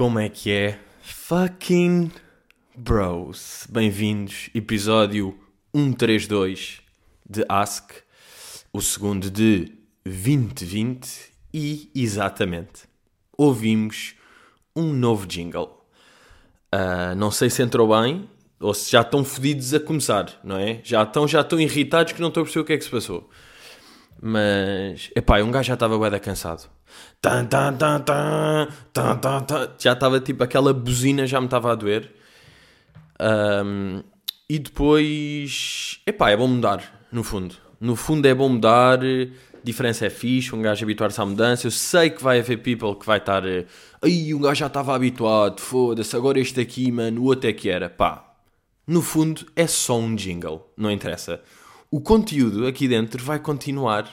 Como é que é? Fucking bros. Bem-vindos, episódio 132 de Ask, o segundo de 2020 e, exatamente, ouvimos um novo jingle. Ah, não sei se entrou bem ou se já estão fodidos a começar, não é? Já estão, já estão irritados que não estou a perceber o que é que se passou. Mas, epá, um gajo já estava bué cansado. Tan, tan, tan, tan, tan, tan, tan. Já estava tipo, aquela buzina já me estava a doer. Ahm, e depois, epá, é bom mudar, no fundo. No fundo é bom mudar, diferença é fixe, um gajo habituar-se à mudança. Eu sei que vai haver people que vai estar, eh, ai, um gajo já estava habituado, foda-se, agora este aqui, mano, o outro é que era. Pá, no fundo é só um jingle, não interessa. O conteúdo aqui dentro vai continuar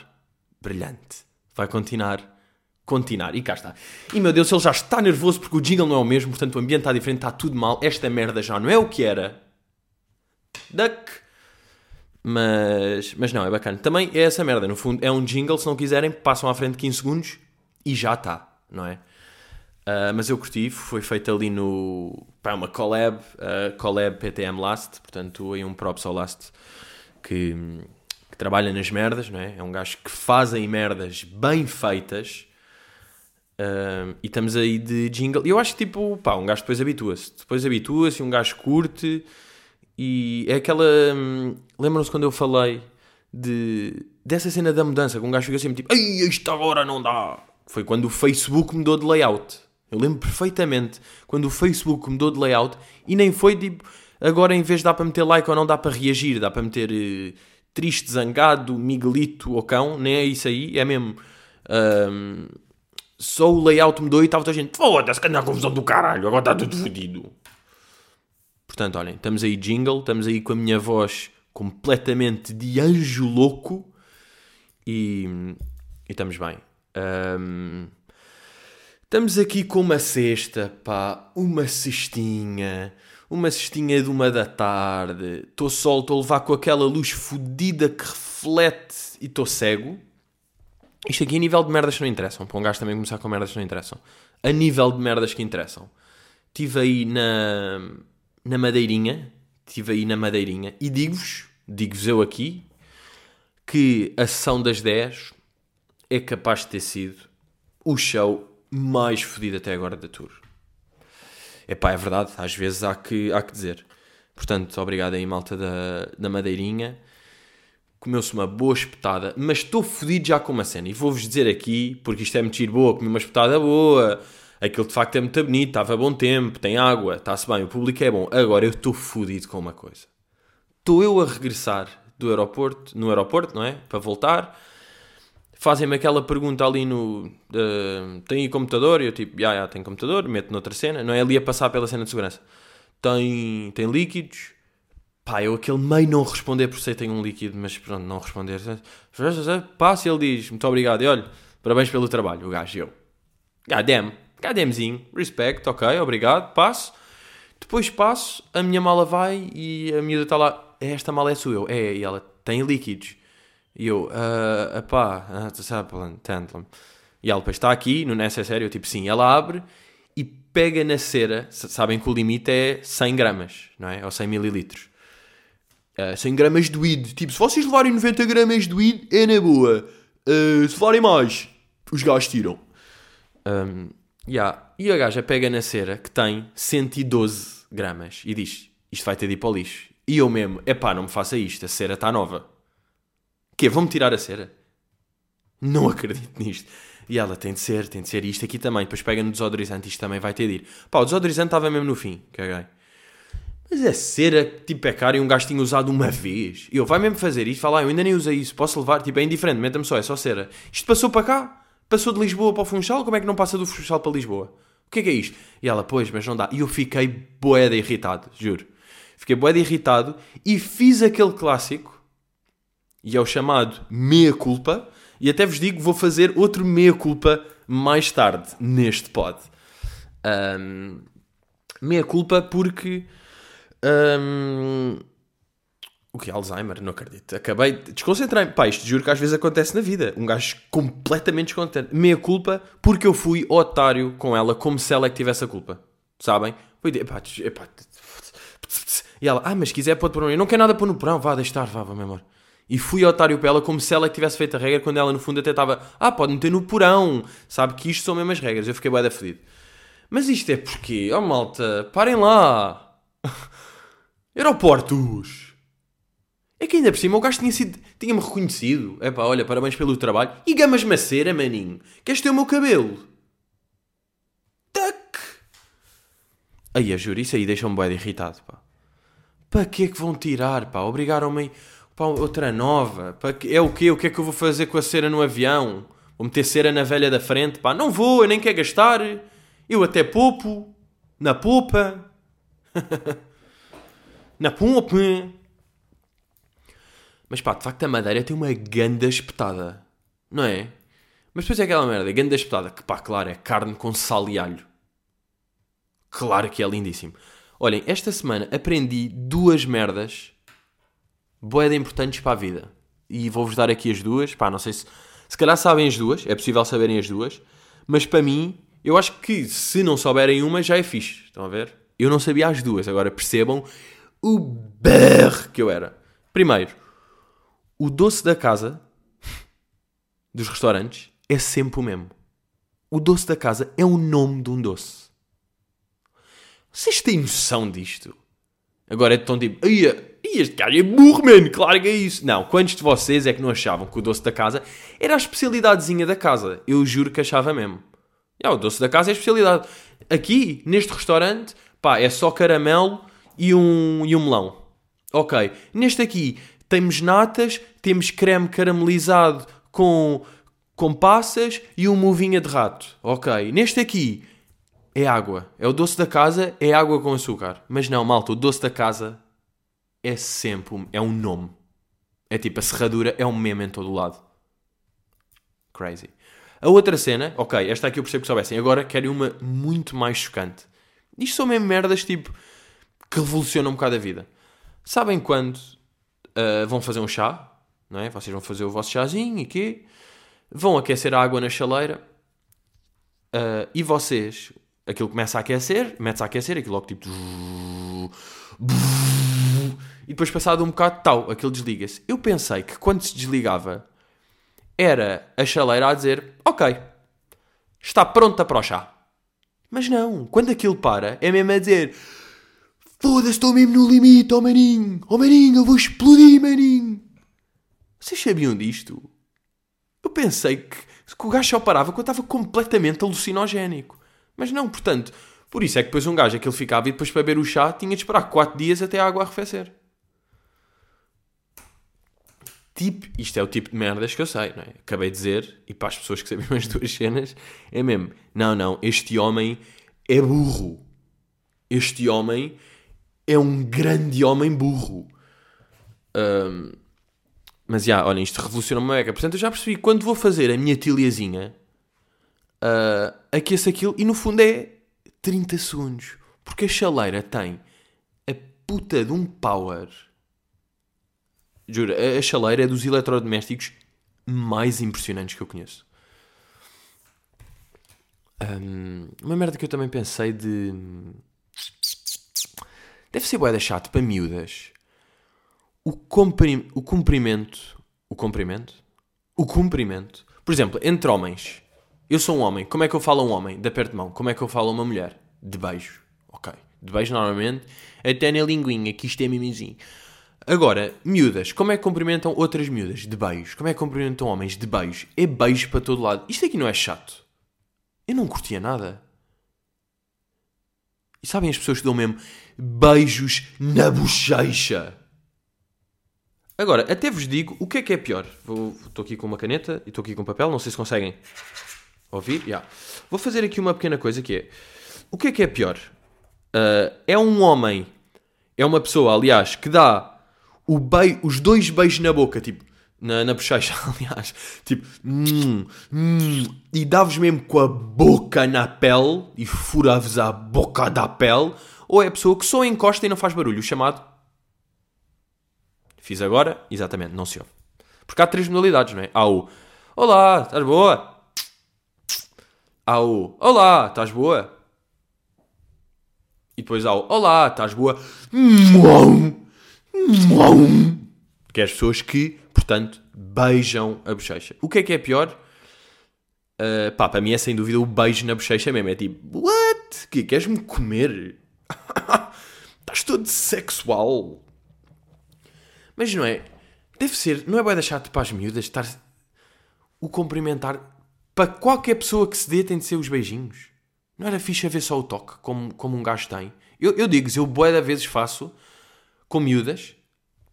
brilhante. Vai continuar, continuar. E cá está. E meu Deus, ele já está nervoso porque o jingle não é o mesmo, portanto o ambiente está diferente, está tudo mal. Esta merda já não é o que era. Duck. Mas, mas não, é bacana. Também é essa merda, no fundo, é um jingle, se não quiserem, passam à frente 15 segundos e já está, não é? Uh, mas eu curti, foi feito ali no. Pá, uma collab, uh, collab PTM Last, portanto, aí um props ao Last que, que trabalha nas merdas, não é? É um gajo que fazem merdas bem feitas e estamos aí de jingle. Eu acho que, tipo, pá, um gajo depois habitua-se, depois habitua-se, um gajo curte e é aquela. hum, Lembram-se quando eu falei de, dessa cena da mudança, que um gajo fica sempre tipo, ai, isto agora não dá. Foi quando o Facebook mudou de layout. Eu lembro perfeitamente quando o Facebook mudou de layout e nem foi tipo, agora em vez de dar para meter like ou não dá para reagir, dá para meter eh, triste, zangado, miguelito ou cão, nem é isso aí, é mesmo. hum, só o layout mudou e estava toda a gente, foda-se, que a confusão do caralho, agora está tudo fodido. Portanto, olhem, estamos aí jingle, estamos aí com a minha voz completamente de anjo louco e, e estamos bem. Ahm, estamos aqui com uma cesta, pá, uma cestinha, uma cestinha de uma da tarde. Estou sol, estou a levar com aquela luz fodida que reflete e estou cego. Isto aqui a nível de merdas que não interessam. Para um gajo também começar com merdas que não interessam. A nível de merdas que interessam. Estive aí na, na Madeirinha. Estive aí na Madeirinha. E digo-vos, digo-vos eu aqui, que a sessão das 10 é capaz de ter sido o show mais fodido até agora da tour. Epá, é verdade. Às vezes há que, há que dizer. Portanto, obrigado aí, malta da, da Madeirinha comeu-se uma boa espetada, mas estou fodido já com uma cena. E vou-vos dizer aqui, porque isto é muito boa, comi uma espetada boa, aquilo de facto é muito bonito, estava bom tempo, tem água, está-se bem, o público é bom. Agora eu estou fodido com uma coisa. Estou eu a regressar do aeroporto, no aeroporto, não é? Para voltar. Fazem-me aquela pergunta ali no. eh, tem aí computador? E eu tipo, já, já, tem computador, meto noutra cena. Não é ali a passar pela cena de segurança. Tem, tem líquidos. Pá, eu aquele meio não responder por sei tenho um líquido, mas pronto, não responder. Passa ele diz, muito obrigado. E olha, parabéns pelo trabalho, o gajo eu. Goddamn, goddamnzinho, respect, ok, obrigado, passo. Depois passo, a minha mala vai e a miúda está lá, esta mala é sua, eu, é, e ela tem líquidos. E eu, ah, pá, ah, tanto. E ela depois está aqui, no necessário, eu tipo, sim, ela abre e pega na cera, sabem que o limite é 100 gramas, não é? Ou 100 mililitros. Uh, 100 gramas de weed. Tipo, se vocês levarem 90 gramas de weed, é na boa. Uh, se levarem mais, os gajos tiram. Um, yeah. E a gaja pega na cera que tem 112 gramas e diz: Isto vai ter de ir para o lixo. E eu mesmo: Epá, não me faça isto, a cera está nova. Quê? Vão-me tirar a cera? Não acredito nisto. E ela tem de ser, tem de ser. E isto aqui também. Depois pega no desodorizante, isto também vai ter de ir. Pá, o desodorizante estava mesmo no fim. Caguei. Mas a cera, tipo, é caro e um gajo tinha usado uma vez. E eu, vai mesmo fazer isto? Fala, ah, eu ainda nem usei isso, posso levar? Tipo, é indiferente, meta-me só, é só cera. Isto passou para cá? Passou de Lisboa para o Funchal? Como é que não passa do Funchal para Lisboa? O que é que é isto? E ela, pois, mas não dá. E eu fiquei boeda irritado, juro. Fiquei boeda irritado e fiz aquele clássico, e é o chamado meia-culpa, e até vos digo, vou fazer outro meia-culpa mais tarde, neste pod. Ahm, meia-culpa porque... Hum, O que? Alzheimer? Não acredito. Acabei. Desconcentrei-me. Pá, isto juro que às vezes acontece na vida. Um gajo completamente descontente. Meia culpa porque eu fui otário com ela, como se ela é que tivesse a culpa. Sabem? Foi de. Epá, epá. E ela, ah, mas se quiser pode pôr no porão. Não quer nada pôr no porão. Vá, deixa estar, vá, vá, meu amor. E fui otário para ela como se ela tivesse feito a regra quando ela no fundo até estava, ah, pode meter no porão. Sabe que isto são mesmo as regras. Eu fiquei bué da fedido. Mas isto é porque, oh malta, parem lá. Aeroportos. É que ainda por cima o gajo tinha sido, tinha-me reconhecido. É pá, olha, parabéns pelo trabalho. E gamas macera, maninho. Queres ter o meu cabelo? Tac! Aí, a juro, isso aí deixa-me bué de irritado, pá. Para que é que vão tirar, pá? Obrigaram-me para outra nova. Para. É o quê? O que é que eu vou fazer com a cera no avião? Vou meter cera na velha da frente, pá? Não vou, eu nem quero gastar. Eu até poupo. Na popa. na pompa. Mas pá, de facto a madeira tem uma ganda espetada. Não é? Mas depois é aquela merda, ganda espetada, que pá, claro, é carne com sal e alho. Claro que é lindíssimo. Olhem, esta semana aprendi duas merdas boeda importantes para a vida. E vou-vos dar aqui as duas. Pá, não sei se... Se calhar sabem as duas, é possível saberem as duas. Mas para mim, eu acho que se não souberem uma, já é fixe. Estão a ver? Eu não sabia as duas. Agora percebam o berro que eu era. Primeiro, o doce da casa dos restaurantes é sempre o mesmo. O doce da casa é o nome de um doce. Vocês têm noção disto? Agora é tão tipo, este cara é burro, mano, claro que é isso. Não, quantos de vocês é que não achavam que o doce da casa era a especialidadezinha da casa? Eu juro que achava mesmo. É, o doce da casa é a especialidade. Aqui, neste restaurante, pá, é só caramelo e um, e um melão. Ok. Neste aqui, temos natas, temos creme caramelizado com, com passas e uma movinha de rato. Ok. Neste aqui, é água. É o doce da casa, é água com açúcar. Mas não, malta, o doce da casa é sempre, é um nome. É tipo, a serradura é um meme em todo o lado. Crazy. A outra cena, ok, esta aqui eu percebo que soubessem. Agora quero uma muito mais chocante. Isto são mesmo merdas tipo que revolucionam um bocado a vida. Sabem quando uh, vão fazer um chá? Não é? Vocês vão fazer o vosso chazinho e quê? Vão aquecer a água na chaleira uh, e vocês, aquilo começa a aquecer, mete-se a aquecer, aquilo logo tipo. E depois, passado um bocado, tal, aquilo desliga-se. Eu pensei que quando se desligava era a chaleira a dizer: Ok, está pronta para o chá. Mas não, quando aquilo para, é mesmo a dizer: Foda-se, estou mesmo no limite, oh maninho, oh maninho, eu vou explodir, maninho. Vocês sabiam disto? Eu pensei que, que o gajo só parava quando estava completamente alucinogénico. Mas não, portanto, por isso é que depois um gajo aquele ficava e depois para beber o chá tinha de esperar 4 dias até a água arrefecer tipo, isto é o tipo de merdas que eu sei, não é? Acabei de dizer, e para as pessoas que sabiam as duas cenas, é mesmo, não, não, este homem é burro. Este homem é um grande homem burro. Um, mas já, olhem, isto revoluciona-me uma beca. Portanto, eu já percebi, quando vou fazer a minha tiliazinha, uh, aqueço aquilo e no fundo é 30 segundos. Porque a chaleira tem a puta de um power Juro, a chaleira é dos eletrodomésticos mais impressionantes que eu conheço. Um, uma merda que eu também pensei de. Deve ser boeda chato para miúdas. O, comprim... o comprimento. O comprimento? O comprimento. Por exemplo, entre homens. Eu sou um homem. Como é que eu falo a um homem? De aperto de mão. Como é que eu falo a uma mulher? De beijo. Ok. De beijo normalmente. Até na linguinha, que isto é mimizinho. Agora, miúdas, como é que cumprimentam outras miúdas? De beijos. Como é que cumprimentam homens? De beijos. É beijo para todo lado. Isto aqui não é chato. Eu não curtia nada. E sabem as pessoas que dão mesmo beijos na bochecha? Agora, até vos digo o que é que é pior. Estou aqui com uma caneta e estou aqui com papel, não sei se conseguem ouvir. Yeah. Vou fazer aqui uma pequena coisa que é: o que é que é pior? Uh, é um homem, é uma pessoa, aliás, que dá o beijo, os dois beijos na boca, tipo, na, na bochecha, aliás, tipo, mm, mm, e dá-vos mesmo com a boca na pele e fura-vos a boca da pele, ou é a pessoa que só encosta e não faz barulho, o chamado Fiz agora, exatamente, não se ouve. Porque há três modalidades, não é? Há o Olá, estás boa? Há o Olá, estás boa? E depois há o Olá, estás boa? Que é as pessoas que, portanto, beijam a bochecha. O que é que é pior? Uh, pá, para mim é sem dúvida o beijo na bochecha mesmo. É tipo, what? Que queres-me comer? Estás todo sexual. Mas não é? Deve ser, não é bem deixar para as miúdas estar o cumprimentar para qualquer pessoa que se dê tem de ser os beijinhos. Não era fixe ver só o toque, como, como um gajo tem. Eu, eu digo eu de vezes faço com miúdas.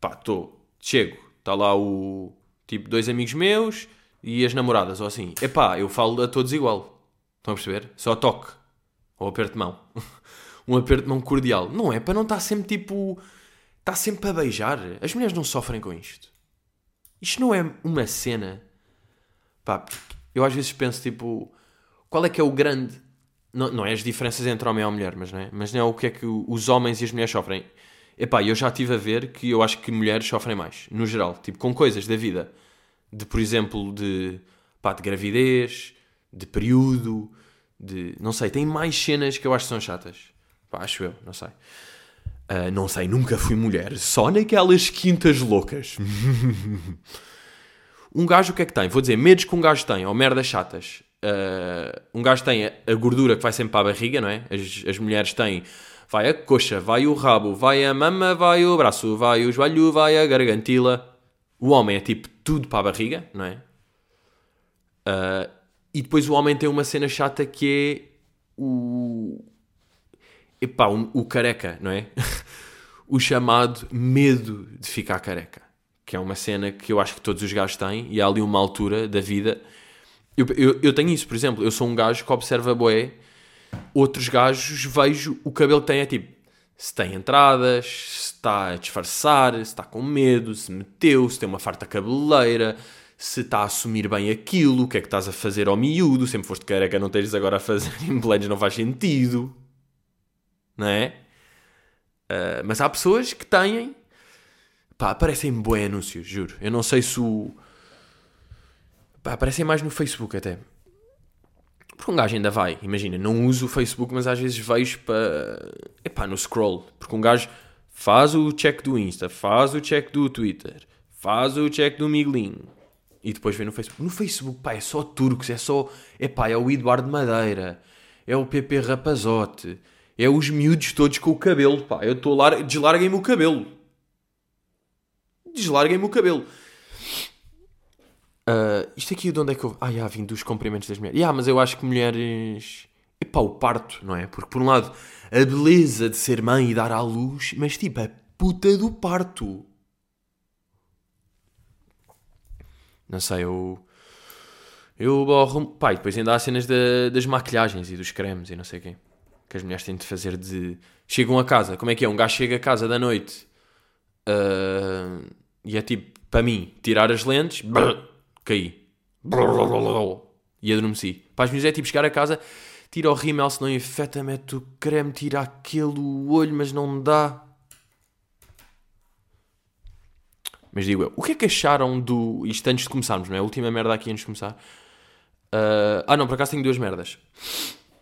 Pá, estou, chego, está lá o tipo dois amigos meus e as namoradas, ou assim. Epá, eu falo a todos igual. Estão a perceber? Só toque. Ou aperto de mão. um aperto de mão cordial. Não é para não estar sempre tipo. Está sempre a beijar. As mulheres não sofrem com isto. Isto não é uma cena. Pá, eu às vezes penso tipo. Qual é que é o grande não, não é as diferenças entre homem e mulher, mas não é, mas não é o que é que os homens e as mulheres sofrem. Epá, eu já estive a ver que eu acho que mulheres sofrem mais, no geral, tipo, com coisas da vida. De, por exemplo, de, pá, de gravidez, de período, de... Não sei, tem mais cenas que eu acho que são chatas. Pá, acho eu, não sei. Uh, não sei, nunca fui mulher. Só naquelas quintas loucas. um gajo o que é que tem? Vou dizer, medos que um gajo tem, ou merdas chatas uh, um gajo tem a, gordura que vai sempre para a barriga, não é? As, as mulheres têm, vai a coxa, vai o rabo, vai a mama, vai o braço, vai o joelho, vai a gargantila. O homem é tipo tudo para a barriga, não é? Uh, e depois o homem tem uma cena chata que é o. Epá, o, o careca, não é? o chamado medo de ficar careca. Que é uma cena que eu acho que todos os gajos têm e há ali uma altura da vida eu, eu, eu, tenho isso, por exemplo, eu sou um gajo que observa boé, outros gajos vejo o cabelo que tem é tipo, se tem entradas, se está a disfarçar, se está com medo, se meteu, se tem uma farta cabeleira, se está a assumir bem aquilo, o que é que estás a fazer ao miúdo, sempre foste careca, não tens agora a fazer implantes, não faz sentido, não é? Uh, mas há pessoas que têm, pá, aparecem bons anúncios, juro. Eu não sei se o Pá, aparecem mais no Facebook até. Porque um gajo ainda vai, imagina, não uso o Facebook, mas às vezes vejo para. Epá, no scroll. Porque um gajo faz o check do Insta, faz o check do Twitter, faz o check do Miguelinho. E depois vê no Facebook. No Facebook, pá, é só turcos, é só. Epá, é o Eduardo Madeira, é o PP Rapazote, é os miúdos todos com o cabelo, pá. Eu estou lá. Deslarguem-me o cabelo. Deslarguem-me o cabelo. Uh, isto aqui de onde é que eu. Ah, já vim dos cumprimentos das mulheres. Yeah, mas eu acho que mulheres. Epá, o parto, não é? Porque por um lado, a beleza de ser mãe e dar à luz, mas tipo, a puta do parto. Não sei, eu. Eu borro. Pá, e depois ainda há cenas de, das maquilhagens e dos cremes e não sei quem. Que as mulheres têm de fazer de. Chegam a casa, como é que é? Um gajo chega a casa da noite uh, e é tipo, para mim, tirar as lentes. Brrr, caí. E adormeci. Para as mulheres é tipo chegar a casa, tira o rímel, se não infeta, mete o creme, tira aquele olho, mas não dá. Mas digo eu, o que é que acharam do. Isto antes de começarmos, não é? A última merda aqui antes de começar. Uh... Ah, não, por acaso tenho duas merdas.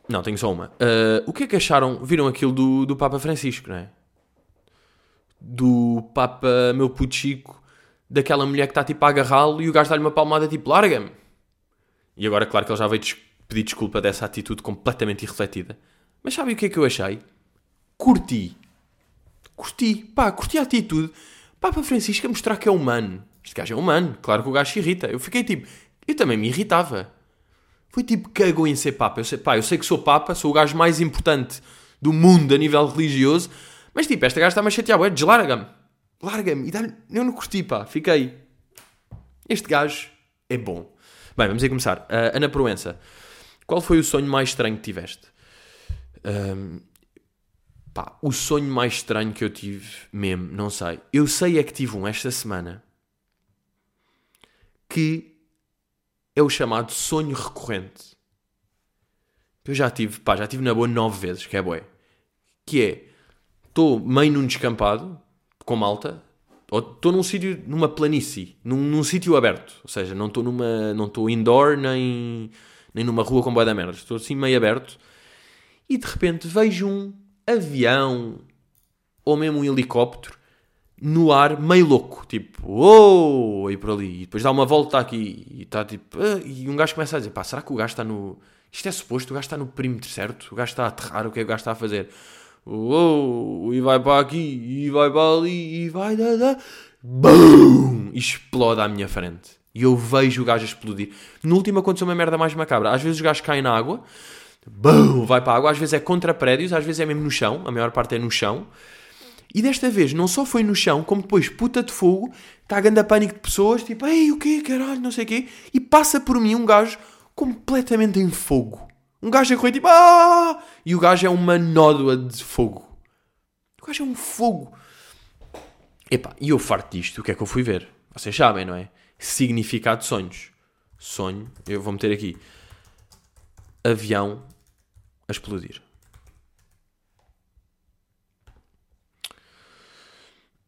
Não, tenho só uma. Uh... O que é que acharam? Viram aquilo do, do Papa Francisco, não é? Do Papa meu puto Chico daquela mulher que está tipo a agarrá-lo e o gajo dá-lhe uma palmada tipo, larga-me. E agora, claro que ele já veio pedir desculpa dessa atitude completamente irrefletida. Mas sabe o que é que eu achei? Curti. Curti. Pá, curti a atitude. Papa Francisco a mostrar que é humano. Este gajo é humano. Claro que o gajo se irrita. Eu fiquei tipo... Eu também me irritava. Foi tipo, cagou em ser Papa. Eu sei, pá, eu sei que sou Papa, sou o gajo mais importante do mundo a nível religioso. Mas tipo, esta gaja está-me a chatear. Deslarga-me larga-me. E dá eu não curti, pá. Fiquei. Este gajo é bom. Bem, vamos aí começar. Uh, Ana Proença, qual foi o sonho mais estranho que tiveste? Um, pá, o sonho mais estranho que eu tive mesmo, não sei. Eu sei é que tive um esta semana que é o chamado sonho recorrente. Eu já tive, pá, já tive na boa nove vezes, que é boé. Que é, estou meio num descampado, com malta, ou estou num sítio, numa planície, num, num sítio aberto, ou seja, não estou numa, não estou indoor nem, nem numa rua com boia da merda, estou assim meio aberto. E de repente vejo um avião ou mesmo um helicóptero no ar meio louco, tipo, oh, e por ali, e depois dá uma volta aqui e está tipo, ah, e um gajo começa a dizer, pá, será que o gajo está no, isto é suposto, o gajo está no perímetro certo, o gajo está a aterrar, o que é que o gajo está a fazer? Oh, e vai para aqui, e vai para ali, e vai, da, da, BOOM! Explode à minha frente. E eu vejo o gajo explodir. No último aconteceu uma merda mais macabra. Às vezes os gajos caem na água, BOOM! Vai para a água, às vezes é contra prédios, às vezes é mesmo no chão, a maior parte é no chão. E desta vez não só foi no chão, como depois puta de fogo, está a grande pânico de pessoas, tipo, ei, o quê, caralho, não sei o quê, e passa por mim um gajo completamente em fogo. Um gajo a correr tipo, ah! E o gajo é uma nódoa de fogo. O gajo é um fogo. Epá, e eu farto disto, o que é que eu fui ver? Vocês sabem, não é? Significado de sonhos. Sonho, eu vou meter aqui. Avião a explodir.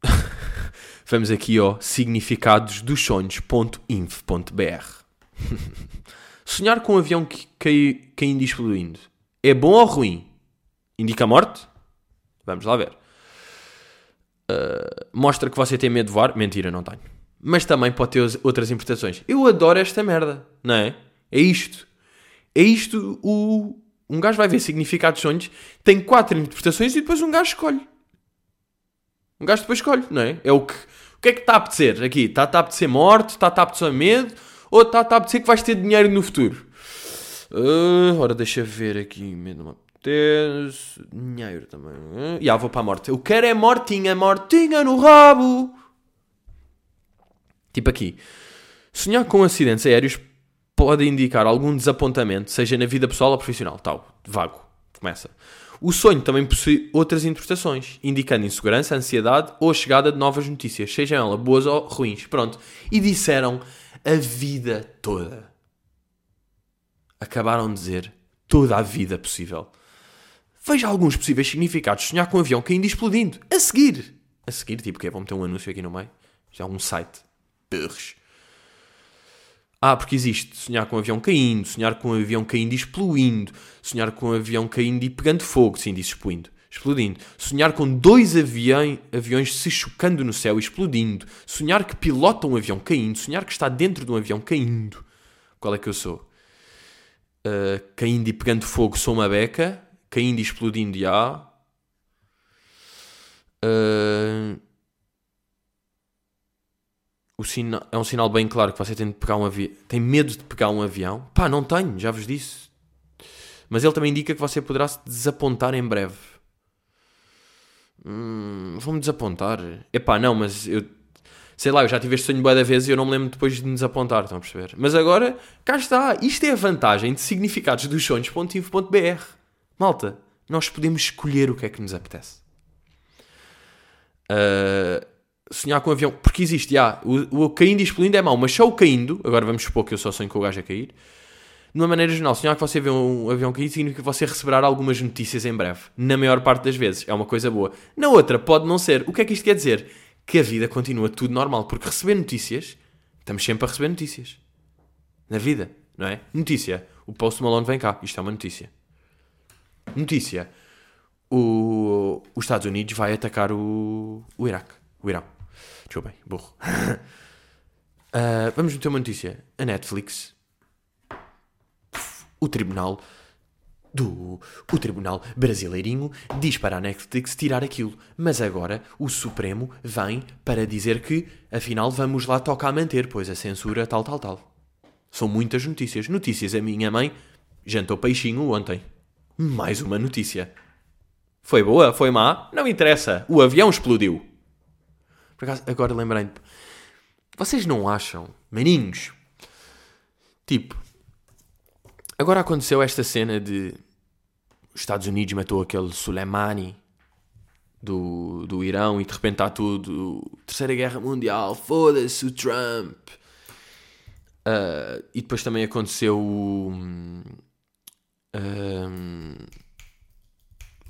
Vamos aqui ao significados dos sonhos.inf.br. Sonhar com um avião que cai, caindo e explodindo é bom ou ruim? Indica a morte? Vamos lá ver. Uh, mostra que você tem medo de voar? Mentira, não tenho. Mas também pode ter outras interpretações. Eu adoro esta merda, não é? É isto. É isto o. Um gajo vai ver significados de sonhos, tem quatro interpretações e depois um gajo escolhe. Um gajo depois escolhe, não é? É o que. O que é que está a apetecer aqui? Está a apetecer morte? Está a apetecer medo? Ou está a apetecer que vais ter dinheiro no futuro? Uh, ora, deixa ver aqui. Apetece. Dinheiro também. Uh, já vou para a morte. Eu quero é mortinha, mortinha no rabo. Tipo aqui. Sonhar com acidentes aéreos pode indicar algum desapontamento, seja na vida pessoal ou profissional. Tal. Vago. Começa. O sonho também possui outras interpretações, indicando insegurança, ansiedade ou a chegada de novas notícias, sejam elas boas ou ruins. Pronto. E disseram a vida toda. Acabaram de dizer toda a vida possível. Veja alguns possíveis significados. Sonhar com um avião caindo e explodindo. A seguir. A seguir, tipo, que é? Meter um anúncio aqui no meio. Já é um site. Perres. Ah, porque existe sonhar com um avião caindo, sonhar com um avião caindo e explodindo, sonhar com um avião caindo e pegando fogo, sim, disse explodindo, explodindo, sonhar com dois avião, aviões se chocando no céu explodindo, sonhar que pilota um avião caindo, sonhar que está dentro de um avião caindo. Qual é que eu sou? Uh, caindo e pegando fogo, sou uma beca, caindo e explodindo, já. Uh, o sinal, é um sinal bem claro que você tem de pegar um avião. Tem medo de pegar um avião? Pá, não tenho, já vos disse. Mas ele também indica que você poderá se desapontar em breve. Hum, Vou-me desapontar. Epá, não, mas eu. Sei lá, eu já tive este sonho boa da vez e eu não me lembro depois de me desapontar, estão a perceber? Mas agora, cá está. Isto é a vantagem de significados dos sonhos.info.br. Malta, nós podemos escolher o que é que nos apetece. Uh, sonhar com um avião, porque existe, já, o, o caindo e explodindo é mau, mas só o caindo, agora vamos supor que eu só sonho com o gajo a cair, de uma maneira geral, sonhar que você vê um avião cair significa que você receberá algumas notícias em breve, na maior parte das vezes, é uma coisa boa. Na outra, pode não ser. O que é que isto quer dizer? Que a vida continua tudo normal, porque receber notícias, estamos sempre a receber notícias. Na vida, não é? Notícia, o Post Malone vem cá, isto é uma notícia. Notícia, o, os Estados Unidos vai atacar o, o Iraque, o Irão. Desculpem, burro. uh, vamos meter uma notícia. A Netflix, o tribunal do o tribunal brasileirinho diz para a Netflix tirar aquilo, mas agora o Supremo vem para dizer que afinal vamos lá tocar a manter, pois a censura tal tal tal. São muitas notícias. Notícias. A minha mãe jantou peixinho ontem. Mais uma notícia. Foi boa? Foi má? Não interessa. O avião explodiu. Por acaso, agora lembrei-me. Vocês não acham, maninhos? Tipo, agora aconteceu esta cena de os Estados Unidos matou aquele Soleimani do, do Irão e de repente está tudo Terceira Guerra Mundial, foda-se o Trump. Uh, e depois também aconteceu um, um,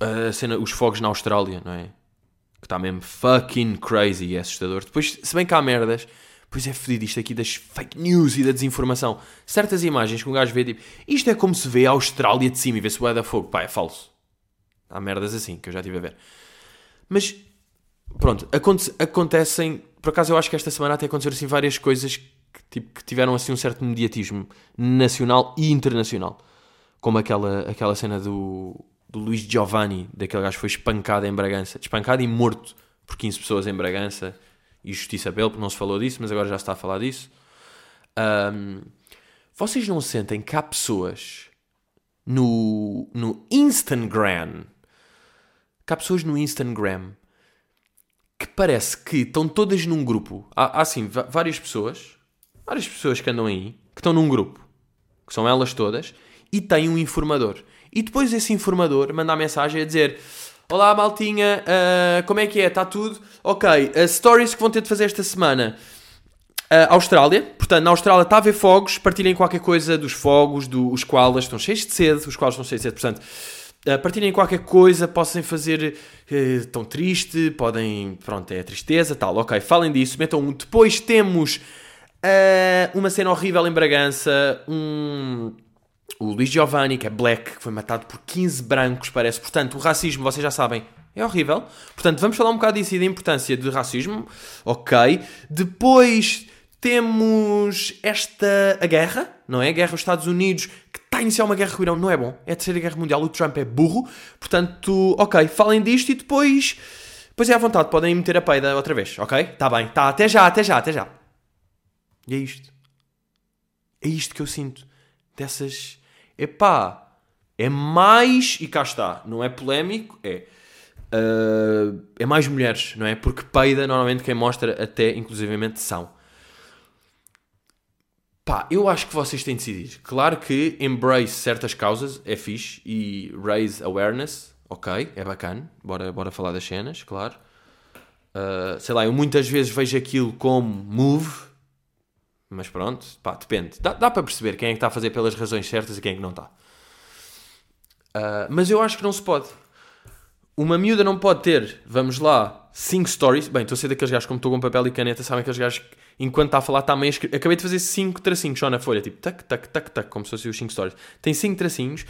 a cena, os fogos na Austrália, não é? que está mesmo fucking crazy e é assustador. Depois, se bem que há merdas, pois é fedido isto aqui das fake news e da desinformação. Certas imagens que um gajo vê, tipo, isto é como se vê a Austrália de cima e vê-se o da fogo. Pá, é falso. Há merdas assim que eu já estive a ver. Mas, pronto, aconte acontecem. Por acaso, eu acho que esta semana até aconteceram assim várias coisas que, tipo, que tiveram assim um certo mediatismo nacional e internacional. Como aquela, aquela cena do, do Luís Giovanni, daquele gajo que foi espancado em Bragança. Espancado e morto por 15 pessoas em Bragança. E justiça pelo, porque não se falou disso, mas agora já está a falar disso. Um, vocês não sentem que há pessoas no, no Instagram que há pessoas no Instagram que parece que estão todas num grupo. Há, há assim, várias pessoas, várias pessoas que andam aí, que estão num grupo, que são elas todas, e têm um informador. E depois esse informador manda a mensagem a dizer: Olá, maltinha, uh, como é que é? Está tudo? Ok, as stories que vão ter de fazer esta semana. Uh, Austrália, portanto, na Austrália está a haver fogos, partilhem qualquer coisa dos fogos, do, koalas estão cheios de sede, os koalas estão cheios de sede, portanto, Uh, partilhem qualquer coisa, possam fazer uh, tão triste, podem, pronto, é tristeza, tal, ok, falem disso, metam um. Depois temos uh, uma cena horrível em Bragança, um, o Luís Giovanni, que é black, que foi matado por 15 brancos, parece. Portanto, o racismo, vocês já sabem, é horrível. Portanto, vamos falar um bocado disso e da importância do racismo, ok. Depois temos esta, a guerra, não é? A guerra dos Estados Unidos, que está a iniciar uma guerra com o Irão, não é bom. É a terceira guerra mundial, o Trump é burro. Portanto, ok, falem disto e depois. Depois é à vontade, podem meter a peida outra vez, ok? Está bem, tá, até já, até já, até já. E é isto. É isto que eu sinto. Dessas. Epá, é mais. E cá está, não é polémico, é. Uh, é mais mulheres, não é? Porque peida, normalmente quem mostra até, inclusivamente, são. Pá, eu acho que vocês têm de decidir. Claro que embrace certas causas é fixe e raise awareness, ok, é bacana. Bora, bora falar das cenas, claro. Uh, sei lá, eu muitas vezes vejo aquilo como move, mas pronto, pá, depende. Dá, dá para perceber quem é que está a fazer pelas razões certas e quem é que não está. Uh, mas eu acho que não se pode. Uma miúda não pode ter, vamos lá, 5 stories. Bem, estou a ser daqueles gajos como estou com papel e caneta, sabem aqueles gajos que enquanto está a falar, está meio escrever. Acabei de fazer 5 tracinhos só na folha, tipo, tac, tac, tac, tac, como se fossem os 5 stories. Tem 5 tracinhos,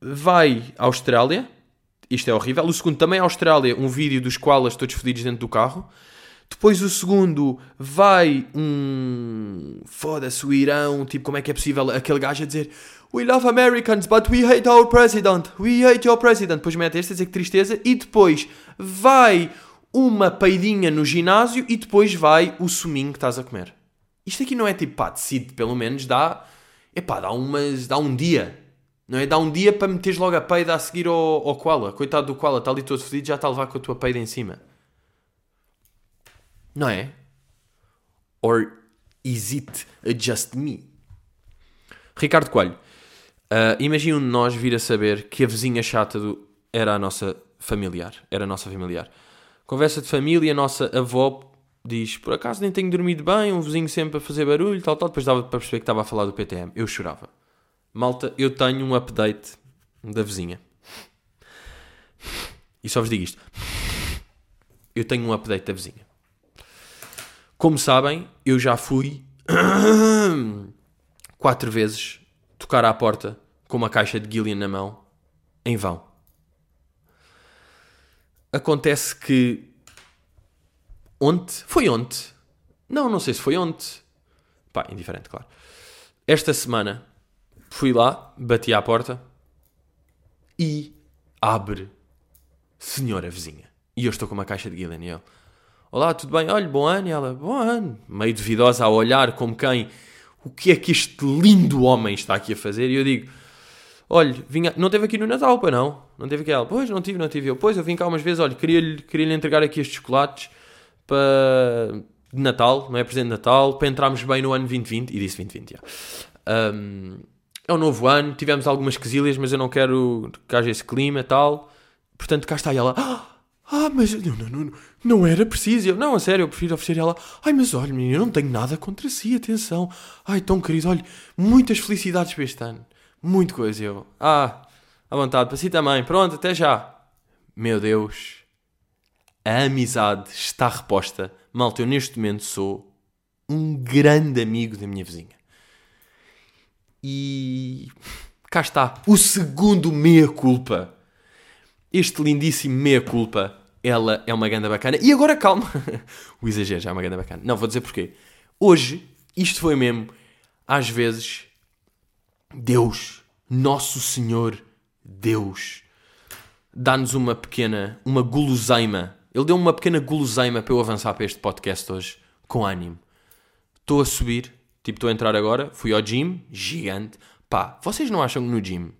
vai à Austrália, isto é horrível. O segundo também à Austrália, um vídeo dos koalas todos fodidos dentro do carro. Depois o segundo vai um. Foda-se, o Irão, tipo, como é que é possível aquele gajo a dizer We love Americans, but we hate our president. We hate your president. Depois mete este a dizer que tristeza. E depois vai uma peidinha no ginásio e depois vai o suminho que estás a comer. Isto aqui não é tipo, pá, decide, pelo menos dá, é pá, dá, umas, dá um dia. Não é? Dá um dia para meteres logo a peida a seguir ao, ao koala. Coitado do koala, está ali todo fedido, já está a levar com a tua peida em cima. Não é? Or is it just me? Ricardo Coelho, uh, imagina um de nós vir a saber que a vizinha chata do, era a nossa familiar. Era a nossa familiar. Conversa de família, a nossa avó diz: Por acaso nem tenho dormido bem, um vizinho sempre a fazer barulho, tal, tal. Depois dava para perceber que estava a falar do PTM. Eu chorava. Malta, eu tenho um update da vizinha. E só vos digo isto: Eu tenho um update da vizinha. Como sabem, eu já fui quatro vezes tocar à porta com uma caixa de Gillian na mão, em vão. Acontece que ontem, foi ontem, não, não sei se foi ontem, pá, indiferente, claro. Esta semana fui lá, bati à porta e abre senhora vizinha. E eu estou com uma caixa de Guilherme e ele, olá, tudo bem? Olha, bom ano. E ela, bom ano. Meio duvidosa a olhar como quem, o que é que este lindo homem está aqui a fazer? E eu digo, olha, vinha, não teve aqui no Natal, pois não? Não teve aqui ela, pois não tive, não tive eu. Pois eu vim cá umas vezes, olha, queria-lhe queria entregar aqui estes chocolates para de Natal, não é presente de Natal, para entrarmos bem no ano 2020, e disse 2020, já. Um, é um novo ano, tivemos algumas quesilhas, mas eu não quero que haja esse clima e tal. Portanto, cá está ela, ah, ah mas não, não, não, não era preciso. Eu, não, a sério, eu prefiro oferecer ela, ai, mas olha, menino, eu não tenho nada contra si, atenção. Ai, tão querido, olha, muitas felicidades para este ano. Muito coisa, eu. Ah, à vontade, para si também. Pronto, até já. Meu Deus. a amizade está reposta. Malta, eu neste momento sou um grande amigo da minha vizinha. E cá está, o segundo meia-culpa. Este lindíssimo meia-culpa, ela é uma ganda bacana. E agora calma, o exagero já é uma ganda bacana. Não, vou dizer porquê. Hoje, isto foi mesmo, às vezes, Deus, Nosso Senhor, Deus, dá-nos uma pequena, uma guloseima. Ele deu uma pequena guloseima para eu avançar para este podcast hoje, com ânimo. Estou a subir, tipo, estou a entrar agora, fui ao gym, gigante. Pá, vocês não acham que no gym,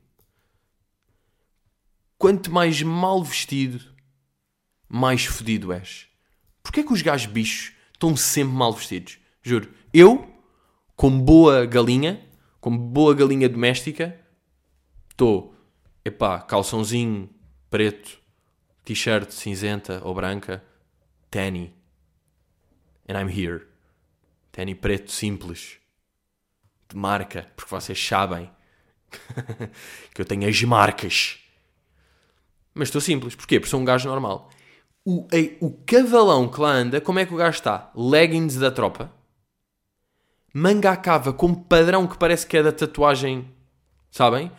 quanto mais mal vestido, mais fodido és? Porquê que os gajos bichos estão sempre mal vestidos? Juro. Eu, como boa galinha, como boa galinha doméstica, estou, epá, calçãozinho preto, t-shirt cinzenta ou branca, Tanny. And I'm here. Tanny preto simples. De marca, porque vocês sabem que eu tenho as marcas. Mas estou simples. Porquê? Porque sou um gajo normal. O, o cavalão que lá anda, como é que o gajo está? Leggings da tropa. Manga à cava, como padrão que parece que é da tatuagem. Sabem?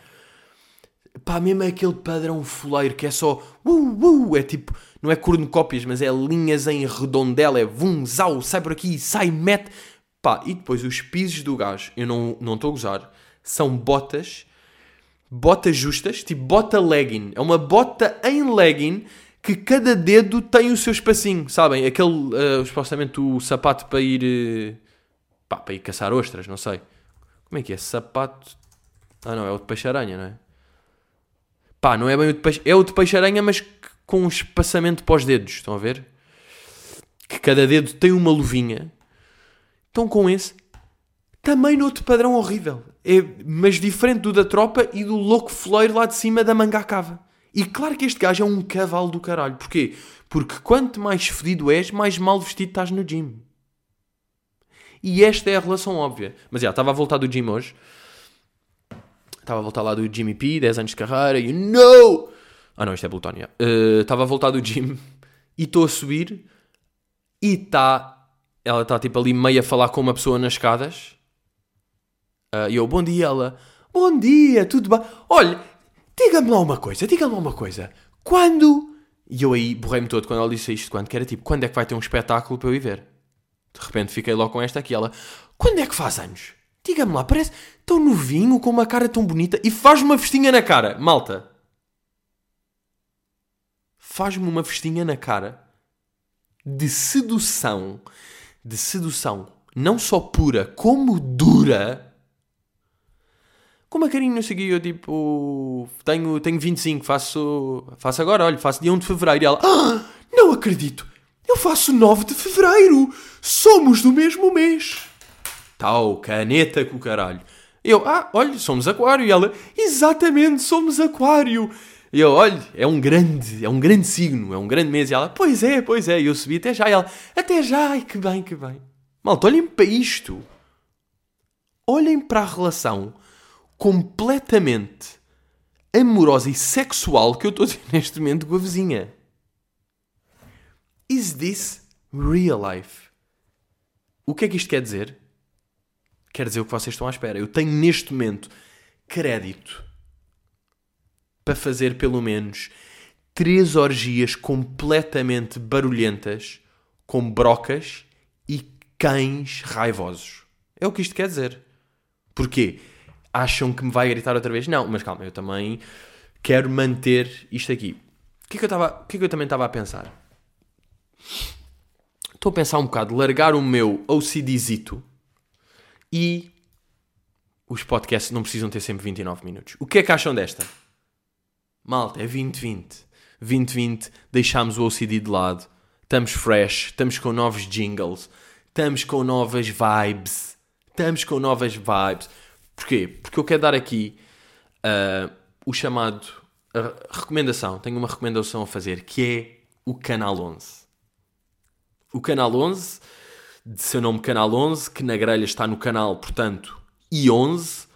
Pá, mesmo é aquele padrão fuleiro que é só uh, uh, é tipo, não é cornucópias, mas é linhas em redondela, é vum, zau, sai por aqui, sai, mete. Pá, e depois os pisos do gajo, eu não estou não a gozar, são botas, botas justas, tipo bota legging. É uma bota em legging que cada dedo tem o seu espacinho, sabem? Aquele, uh, supostamente, o sapato para ir, uh, pá, para ir caçar ostras, não sei. Como é que é? Sapato. Ah, não, é o de peixe-aranha, não é? Pá, não é bem o de peixe. É o de peixe-aranha, mas com um espaçamento para os dedos. Estão a ver? Que cada dedo tem uma luvinha. Estão com esse. Também outro padrão horrível. É, mas diferente do da tropa e do louco foleiro lá de cima da manga cava. E claro que este gajo é um cavalo do caralho. Porquê? Porque quanto mais fedido és, mais mal vestido estás no gym. E esta é a relação óbvia. Mas já, estava a voltar do gym hoje. Estava a voltar lá do Jimmy P, 10 anos de carreira, you know! Ah não, isto é Plutónia. Uh, estava a voltar do gym e estou a subir e está. Ela está tipo ali meio a falar com uma pessoa nas escadas. Uh, e eu, bom dia, ela. Bom dia, tudo bem? Olha, diga-me lá uma coisa, diga-me lá uma coisa. Quando. E eu aí borrei-me todo quando ela disse isto, quando que era tipo, quando é que vai ter um espetáculo para eu ir ver? De repente fiquei logo com esta aqui, ela. Quando é que faz anos? Diga-me lá, parece tão novinho, com uma cara tão bonita e faz-me uma festinha na cara. Malta. Faz-me uma festinha na cara de sedução. De sedução. Não só pura, como dura. Com uma carinha, não sei eu tipo. Tenho, tenho 25, faço. Faço agora, olha, faço dia 1 de fevereiro. E ela. Ah, não acredito! Eu faço 9 de fevereiro! Somos do mesmo mês! Tal, caneta com o caralho. Eu, ah, olha, somos aquário. E ela, exatamente, somos aquário. E eu, olha, é um grande, é um grande signo, é um grande mês. E ela, pois é, pois é. E eu subi até já. E ela, até já, ai que bem, que bem. Malta, olhem para isto. Olhem para a relação completamente amorosa e sexual que eu estou a neste momento com a vizinha. Is this real life? O que é que isto quer dizer? quer dizer o que vocês estão à espera. Eu tenho neste momento crédito para fazer pelo menos três orgias completamente barulhentas com brocas e cães raivosos. É o que isto quer dizer. Porquê? Acham que me vai gritar outra vez? Não, mas calma, eu também quero manter isto aqui. O que é que eu, estava, o que é que eu também estava a pensar? Estou a pensar um bocado, largar o meu OCDzito e os podcasts não precisam ter sempre 29 minutos. O que é que acham desta? Malta, é 2020. 2020, deixámos o OCD de lado. Estamos fresh, estamos com novos jingles, estamos com novas vibes. Estamos com novas vibes. Porquê? Porque eu quero dar aqui uh, o chamado recomendação. Tenho uma recomendação a fazer que é o Canal 11. O Canal 11 de seu nome Canal 11, que na grelha está no canal, portanto, I11. Uh,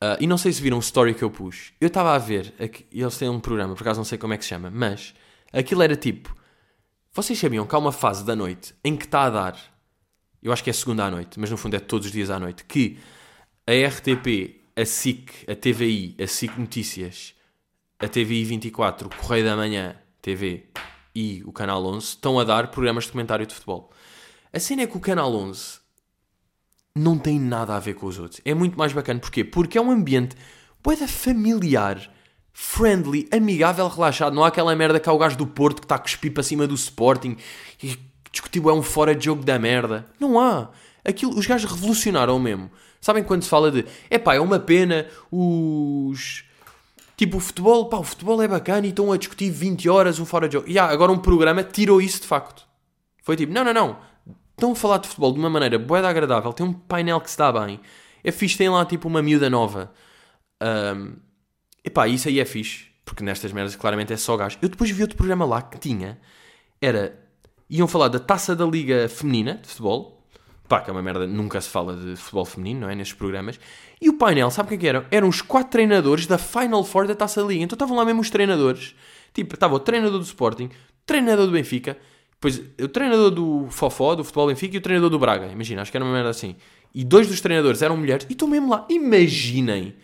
ah, e não sei se viram o story que eu pus. Eu estava a ver, aqui, eles têm um programa, por acaso não sei como é que se chama, mas aquilo era tipo Vocês sabiam que há uma fase da noite em que está a dar, eu acho que é segunda à noite, mas no fundo é todos os dias à noite, que a RTP, a SIC, a TVI, a SIC Notícias, a TVI 24, o Correio da Manhã, TV e o Canal 11 estão a dar programas de comentário de futebol. A cena é que o Canal 11 não tem nada a ver com os outros. É muito mais bacana. Porquê? Porque é um ambiente boeda familiar, friendly, amigável, relaxado. Não há aquela merda que há o gajo do Porto que está a cuspir para cima do Sporting e discutiu é um fora de jogo da merda. Não há. Aquilo, os gajos revolucionaram mesmo. Sabem quando se fala de é pá, é uma pena os. Tipo, o futebol, pá, o futebol é bacana e estão a discutir 20 horas um fora de jogo. E yeah, agora um programa tirou isso de facto. Foi tipo, não, não, não. Estão a falar de futebol de uma maneira boeda agradável. Tem um painel que se dá bem. É fixe, tem lá tipo uma miúda nova. Um, epá, isso aí é fixe. Porque nestas merdas claramente é só gás. Eu depois vi outro programa lá que tinha. Era. Iam falar da taça da Liga Feminina de futebol pá, que é uma merda, nunca se fala de futebol feminino, não é? Nestes programas. E o painel, sabe o que, é eram? Eram os quatro treinadores da Final Four da Taça Liga. Então estavam lá mesmo os treinadores. Tipo, estava o treinador do Sporting, treinador do Benfica, depois o treinador do Fofó, do Futebol Benfica e o treinador do Braga. Imagina, acho que era uma merda assim. E dois dos treinadores eram mulheres e estão mesmo lá. Imaginem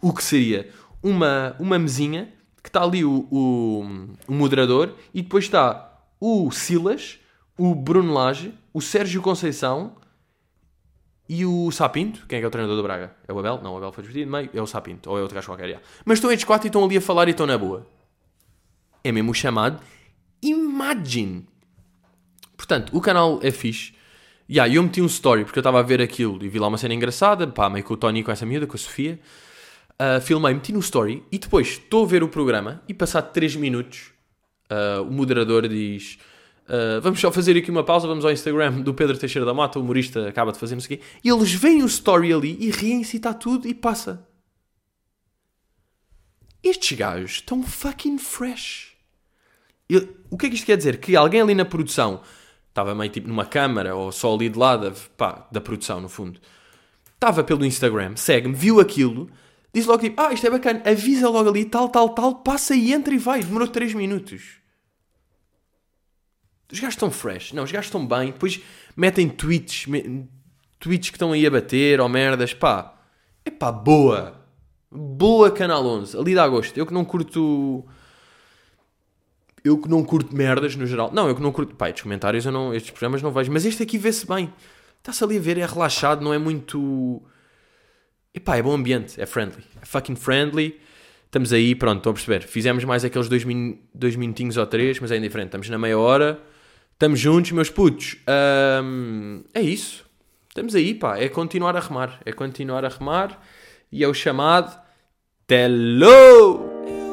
o que seria uma, uma mesinha que está ali o, o, o moderador e depois está o Silas, o Bruno Lage, o Sérgio Conceição e o Sapinto. Quem é que é o treinador do Braga? É o Abel? Não, o Abel foi despedido meio. É o Sapinto. Ou é outro gajo qualquer. Já. Mas estão estes quatro e estão ali a falar e estão na boa. É mesmo o chamado Imagine. Portanto, o canal é fixe. E yeah, eu meti um story porque eu estava a ver aquilo e vi lá uma cena engraçada. Pá, meio com o Tony com essa miúda, com a Sofia. Uh, filmei, meti no story e depois estou a ver o programa e passado 3 minutos uh, o moderador diz Uh, vamos só fazer aqui uma pausa, vamos ao Instagram do Pedro Teixeira da Mata, o humorista acaba de fazer não sei o quê, e eles veem o story ali e riem-se está tudo e passa. Estes gajos estão fucking fresh. Eu, o que é que isto quer dizer? Que alguém ali na produção estava meio tipo numa câmara ou só ali de lado pá, da produção, no fundo, estava pelo Instagram, segue-me, viu aquilo, diz logo tipo: Ah, isto é bacana, avisa logo ali, tal, tal, tal, passa e entra e vai. Demorou 3 minutos. Os gajos estão fresh. Não, os gajos estão bem. Depois metem tweets, me... tweets que estão aí a bater ou merdas. Pá, é pá, boa. Boa Canal 11. Ali dá gosto. Eu que não curto. Eu que não curto merdas no geral. Não, eu que não curto. Pá, estes comentários eu não. Estes programas não vejo. Mas este aqui vê-se bem. Está-se ali a ver, é relaxado, não é muito. Epá, é bom ambiente, é friendly. É fucking friendly. Estamos aí, pronto, estão a perceber. Fizemos mais aqueles dois, min... dois minutinhos ou três, mas é indiferente. Estamos na meia hora. Estamos juntos, meus putos. Um, é isso. Estamos aí, pá. É continuar a remar. É continuar a remar. E é o chamado Telo!